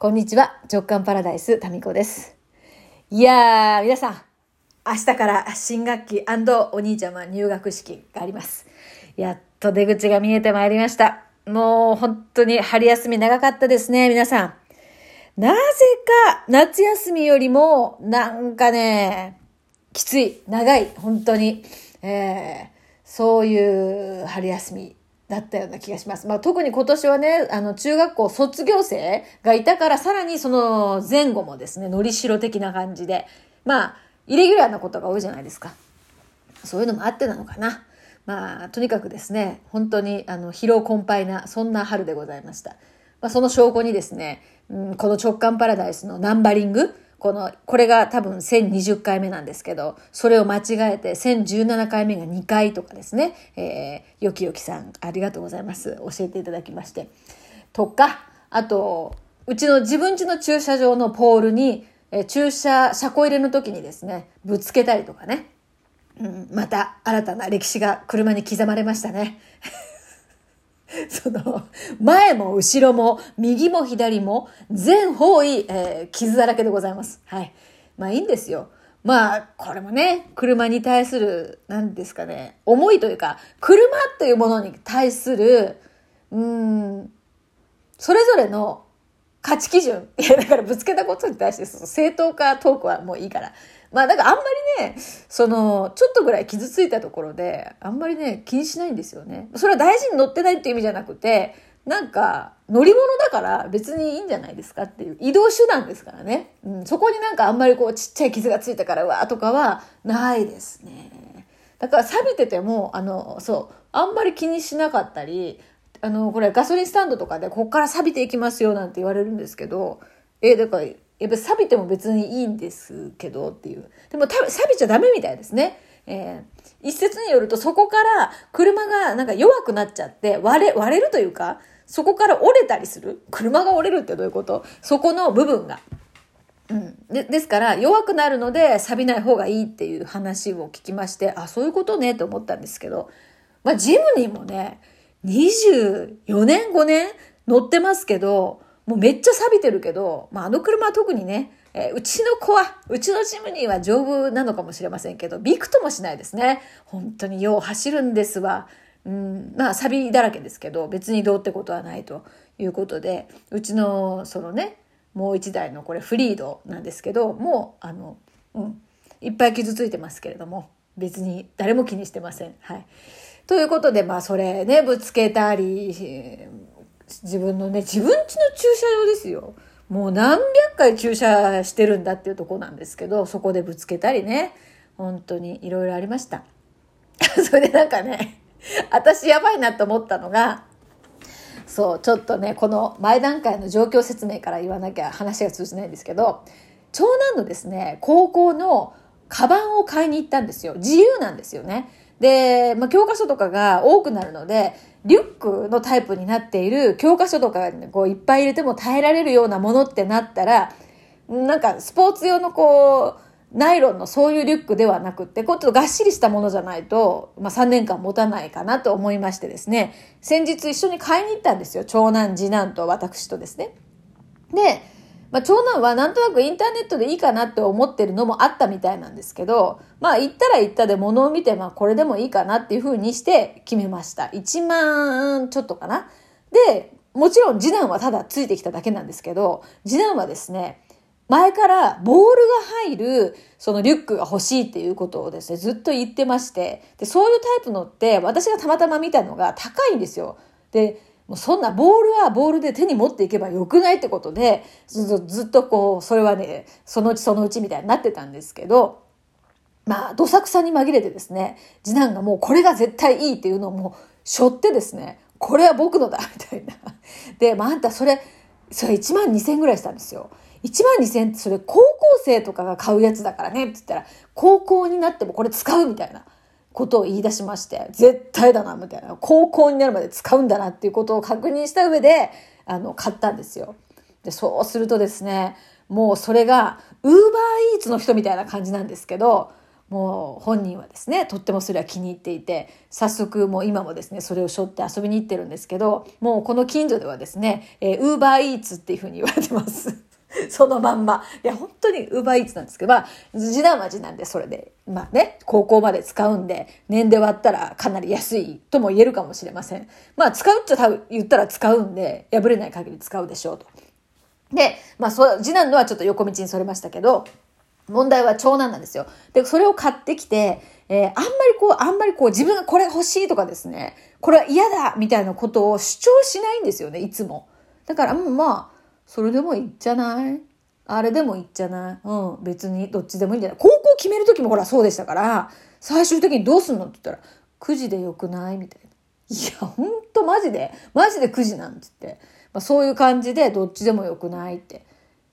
こんにちは。直感パラダイス、タミコです。いやー、皆さん、明日から新学期お兄ちゃま入学式があります。やっと出口が見えてまいりました。もう本当に春休み長かったですね、皆さん。なぜか夏休みよりもなんかね、きつい、長い、本当に。えー、そういう春休みだったような気がします。まあ、特に今年はね、あの、中学校卒業生がいたから、さらにその前後もですね、のりしろ的な感じで、まあ、イレギュラーなことが多いじゃないですか。そういうのもあってなのかな。まあ、とにかくですね、本当に、あの、疲労困憊な、そんな春でございました。まあ、その証拠にですね、うん、この直感パラダイスのナンバリング、この、これが多分1020回目なんですけど、それを間違えて1017回目が2回とかですね、えー、よきよきさん、ありがとうございます。教えていただきまして。とか、あと、うちの自分家の駐車場のポールに、えー、駐車、車庫入れの時にですね、ぶつけたりとかね。うん、また新たな歴史が車に刻まれましたね。その、前も後ろも、右も左も、全方位、えー、傷だらけでございます。はい。まあいいんですよ。まあ、これもね、車に対する、何ですかね、思いというか、車というものに対する、うん、それぞれの価値基準。いや、だからぶつけたことに対して、その正当化トークはもういいから。まあ、だかあんまりね、その、ちょっとぐらい傷ついたところで、あんまりね、気にしないんですよね。それは大事に乗ってないっていう意味じゃなくて、なんか、乗り物だから別にいいんじゃないですかっていう。移動手段ですからね。うん、そこになんかあんまりこうちっちゃい傷がついたからうわーとかはないですね。だから錆びてても、あの、そう、あんまり気にしなかったり、あの、これガソリンスタンドとかでこっから錆びていきますよなんて言われるんですけど、え、だからやっぱ錆びても別にいいんですけどっていう。でも多分錆びちゃダメみたいですね。えー、一説によるとそこから車がなんか弱くなっちゃって割れ、割れるというか、そこから折れたりする車が折れるってどういうこと？そこの部分が。うん。で、ですから弱くなるので錆びない方がいいっていう話を聞きまして、あ、そういうことねと思ったんですけど、まあジムにもね、24年5年乗ってますけど、もうめっちゃ錆びてるけど、まあ、あの車は特にね、えー、うちの子は、うちのジムニーは丈夫なのかもしれませんけど、びくともしないですね。本当によう走るんですわ。うん、まあ、錆だらけですけど、別にどうってことはないということで、うちの、そのね、もう一台のこれフリードなんですけど、もう、あの、うん、いっぱい傷ついてますけれども、別に誰も気にしてません。はい。ということで、まあ、それね、ぶつけたり、自分のね、自分家の駐車場ですよ。もう何百回駐車してるんだっていうとこなんですけど、そこでぶつけたりね、本当にいろいろありました。それでなんかね、私やばいなと思ったのが、そう、ちょっとね、この前段階の状況説明から言わなきゃ話が通じないんですけど、長男のですね、高校のカバンを買いに行ったんですよ。自由なんですよね。で、まあ、教科書とかが多くなるので、リュックのタイプになっている教科書とかこういっぱい入れても耐えられるようなものってなったら、なんかスポーツ用のこう、ナイロンのそういうリュックではなくって、こうちょっとがっしりしたものじゃないと、まあ3年間持たないかなと思いましてですね、先日一緒に買いに行ったんですよ。長男、次男と私とですね。で、まあ、長男はなんとなくインターネットでいいかなって思ってるのもあったみたいなんですけど、まあ行ったら行ったで物を見て、まあこれでもいいかなっていうふうにして決めました。1万ちょっとかな。で、もちろん次男はただついてきただけなんですけど、次男はですね、前からボールが入るそのリュックが欲しいっていうことをですね、ずっと言ってまして、で、そういうタイプのって私がたまたま見たのが高いんですよ。で、もうそんなボールはボールで手に持っていけばよくないってことで、ずっとこう、それはね、そのうちそのうちみたいになってたんですけど、まあ、どさくさに紛れてですね、次男がもうこれが絶対いいっていうのをもう、しょってですね、これは僕のだみたいな。で、まあ、あんたそれ、それ1万2000円ぐらいしたんですよ。1万2000円ってそれ高校生とかが買うやつだからねって言ったら、高校になってもこれ使うみたいな。ことを言い出しまして、絶対だな、みたいな。高校になるまで使うんだなっていうことを確認した上で、あの、買ったんですよ。で、そうするとですね、もうそれが、ウーバーイーツの人みたいな感じなんですけど、もう本人はですね、とってもそれは気に入っていて、早速もう今もですね、それを背負って遊びに行ってるんですけど、もうこの近所ではですね、えー、ウーバーイーツっていうふうに言われてます。そのまんま。いや、本当にウーバーイーツなんですけど、まあ、次男は次男でそれで、まあね、高校まで使うんで、年で割ったらかなり安いとも言えるかもしれません。まあ、使うっちゃ多分言ったら使うんで、破れない限り使うでしょうと。で、まあ、そ、次男のはちょっと横道にそれましたけど、問題は長男なんですよ。で、それを買ってきて、えー、あんまりこう、あんまりこう、自分がこれ欲しいとかですね、これは嫌だみたいなことを主張しないんですよね、いつも。だから、うん、まあ、それでもいいんじゃない？あれでもいいんじゃない？うん、別にどっちでもいいんじゃない？高校決める時もほらそうでしたから、最終的にどうすんのって言ったら、9時でよくない？みたいな。いや、ほんとマジで、マジで9時なんつって。まあ、そういう感じでどっちでもよくないって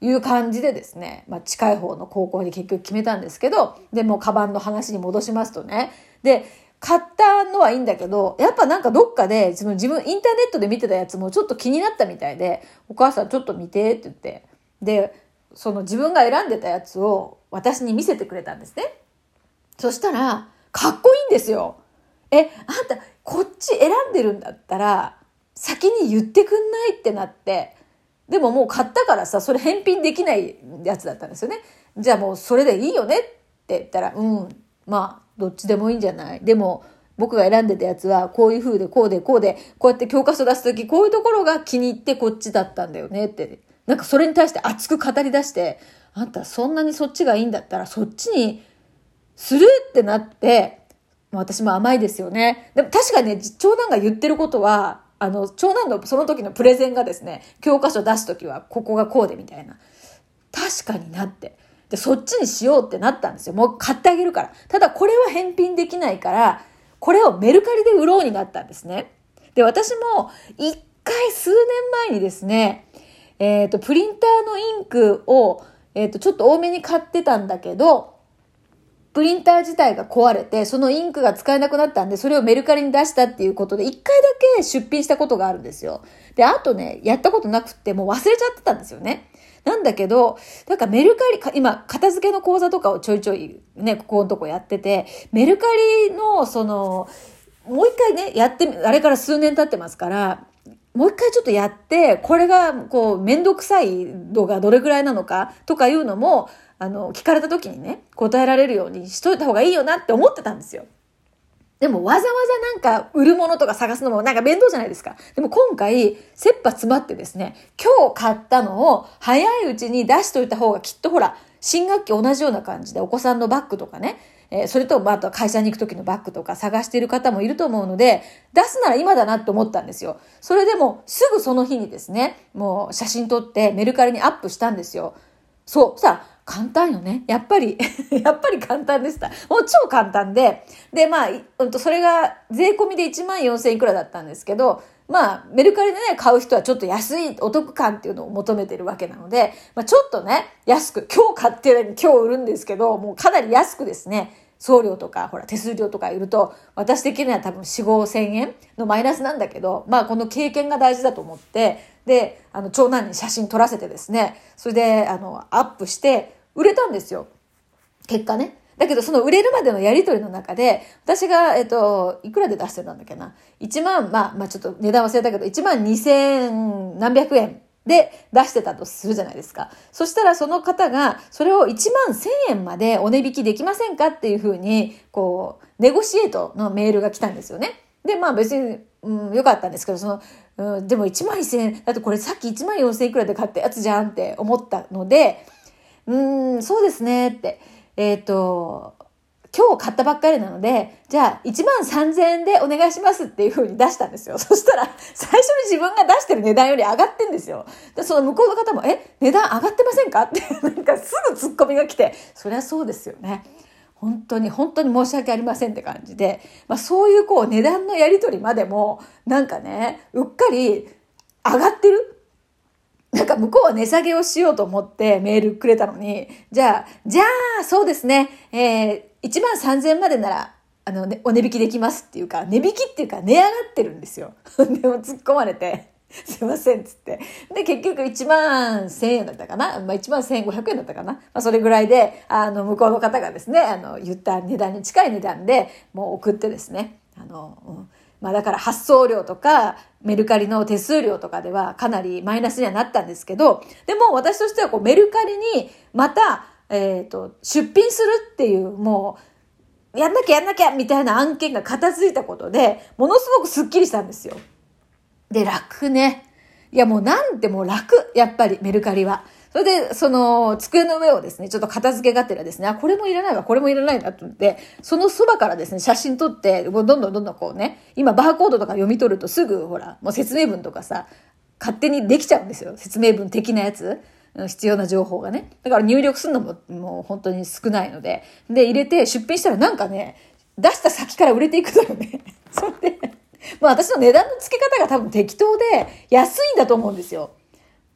いう感じでですね、まあ、近い方の高校に結局決めたんですけど、でもカバンの話に戻しますとね。で、買ったのはいいんだけど、やっぱなんかどっかで自分、自分インターネットで見てたやつもちょっと気になったみたいで、お母さんちょっと見てって言って、で、その自分が選んでたやつを私に見せてくれたんですね。そしたら、かっこいいんですよ。え、あんた、こっち選んでるんだったら、先に言ってくんないってなって、でももう買ったからさ、それ返品できないやつだったんですよね。じゃあもうそれでいいよねって言ったら、うん、まあ、どっちでもいいんじゃない？でも、僕が選んでたやつは、こういう風で、こうで、こうで、こうやって教科書出すとき、こういうところが気に入ってこっちだったんだよねって。なんかそれに対して熱く語り出して、あんたそんなにそっちがいいんだったら、そっちにするってなって、私も甘いですよね。でも確かにね、長男が言ってることは、あの、長男のその時のプレゼンがですね、教科書出す時はここがこうでみたいな。確かになって。で、そっちにしようってなったんですよ。もう買ってあげるから。ただこれは返品できないから、これをメルカリで売ろうになったんですね。で、私も一回数年前にですね、えっ、ー、と、プリンターのインクを、えっ、ー、と、ちょっと多めに買ってたんだけど、プリンター自体が壊れて、そのインクが使えなくなったんで、それをメルカリに出したっていうことで、一回だけ出品したことがあるんですよ。で、あとね、やったことなくって、もう忘れちゃってたんですよね。なんだけど、なんかメルカリ、今、片付けの講座とかをちょいちょいね、ここのとこやってて、メルカリの、その、もう一回ね、やって、あれから数年経ってますから、もう一回ちょっとやって、これが、こう、めんどくさい度がどれくらいなのかとかいうのも、あの、聞かれた時にね、答えられるようにしといた方がいいよなって思ってたんですよ。でもわざわざなんか売るものとか探すのもなんか面倒じゃないですか。でも今回、切羽詰まってですね、今日買ったのを早いうちに出しといた方がきっとほら、新学期同じような感じでお子さんのバッグとかね、えー、それと、まあ、あと会社に行く時のバッグとか探している方もいると思うので、出すなら今だなって思ったんですよ。それでもすぐその日にですね、もう写真撮ってメルカリにアップしたんですよ。そう。さあ、簡単よね。やっぱり やっぱり簡単でした。もう超簡単で。で、まあ、うんと、それが税込みで1万4000いくらだったんですけど、まあ、メルカリでね、買う人はちょっと安いお得感っていうのを求めてるわけなので、まあ、ちょっとね、安く、今日買ってるのに今日売るんですけど、もうかなり安くですね、送料とか、ほら、手数料とかいると、私的には多分4、5千円のマイナスなんだけど、まあ、この経験が大事だと思って、で、あの、長男に写真撮らせてですね、それで、あの、アップして、売れたんですよ。結果ね。だけど、その売れるまでのやりとりの中で、私が、えっと、いくらで出してたんだっけな。1万、まあ、まあちょっと値段忘れたけど、1万2千何百円で出してたとするじゃないですか。そしたらその方が、それを1万1000円までお値引きできませんかっていうふうに、こう、ネゴシエートのメールが来たんですよね。で、まあ別に、うん、よかったんですけど、その、うん、でも1万1000円、だってこれさっき1万4000いくらで買ったやつじゃんって思ったので、うーん、そうですねって。えっ、ー、と、今日買ったばっかりなので、じゃあ1万3000円でお願いしますっていう風に出したんですよ。そしたら、最初に自分が出してる値段より上がってんですよ。で、その向こうの方も、え、値段上がってませんかって、なんかすぐツッコミが来て、そりゃそうですよね。本当に、本当に申し訳ありませんって感じで、まあそういうこう値段のやり取りまでも、なんかね、うっかり上がってるなんか向こうは値下げをしようと思ってメールくれたのに、じゃあ、じゃあ、そうですね、えー、1万3000までなら、あの、ね、お値引きできますっていうか、値引きっていうか値上がってるんですよ。でも突っ込まれて。すいませんっ、つって。で、結局1万1000円だったかな？まあ1万1500円だったかな？まあそれぐらいで、あの、向こうの方がですね、あの、言った値段に近い値段でもう送ってですね、あの、うんまあだから発送料とかメルカリの手数料とかではかなりマイナスにはなったんですけど、でも私としてはこうメルカリにまた、えっ、ー、と、出品するっていう、もう、やんなきゃやんなきゃみたいな案件が片付いたことで、ものすごくスッキリしたんですよ。で、楽ね。いやもうなんてもう楽、やっぱりメルカリは。それで、その、机の上をですね、ちょっと片付けがてらですね、あ、これもいらないわ、これもいらないなと思って、そのそばからですね、写真撮って、どんどんどんどんこうね、今バーコードとか読み取るとすぐ、ほら、もう説明文とかさ、勝手にできちゃうんですよ。説明文的なやつ。必要な情報がね。だから入力するのももう本当に少ないので。で、入れて出品したらなんかね、出した先から売れていくのよね。それで、まあ私の値段の付け方が多分適当で安いんだと思うんですよ。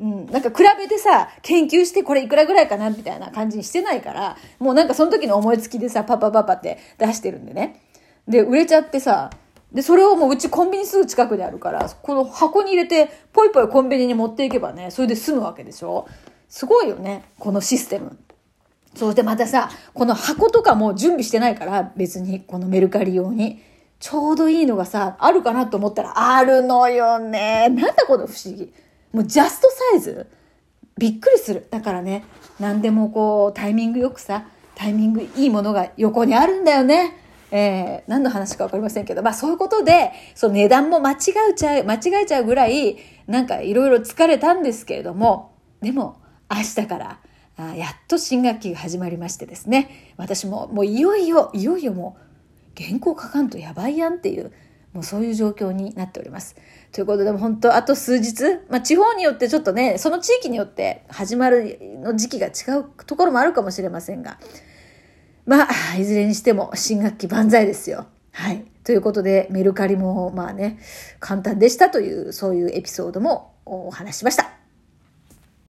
うん。なんか比べてさ、研究してこれいくらぐらいかなみたいな感じにしてないから、もうなんかその時の思いつきでさ、パパパパって出してるんでね。で、売れちゃってさ、で、それをもううちコンビニすぐ近くにあるから、この箱に入れて、ポイポイコンビニに持っていけばね、それで済むわけでしょすごいよね、このシステム。そうでまたさ、この箱とかも準備してないから、別にこのメルカリ用に。ちょうどいいのがさ、あるかなと思ったら、あるのよね。なんだこの不思議。もうジャストサイズ。びっくりする。だからね、何でもこう、タイミングよくさ、タイミングいいものが横にあるんだよね。えー、何の話かわかりませんけど、まあそういうことで、その値段も間違えちゃう、間違えちゃうぐらい、なんかいろいろ疲れたんですけれども、でも、明日から、あやっと新学期が始まりましてですね、私ももういよいよ、いよいよもう、原稿書かんとやばいやんっていう、もうそういう状況になっております。ということで、本当あと数日、まあ地方によってちょっとね、その地域によって始まるの時期が違うところもあるかもしれませんが、まあ、いずれにしても新学期万歳ですよ。はい。ということで、メルカリもまあね、簡単でしたという、そういうエピソードもお話しました。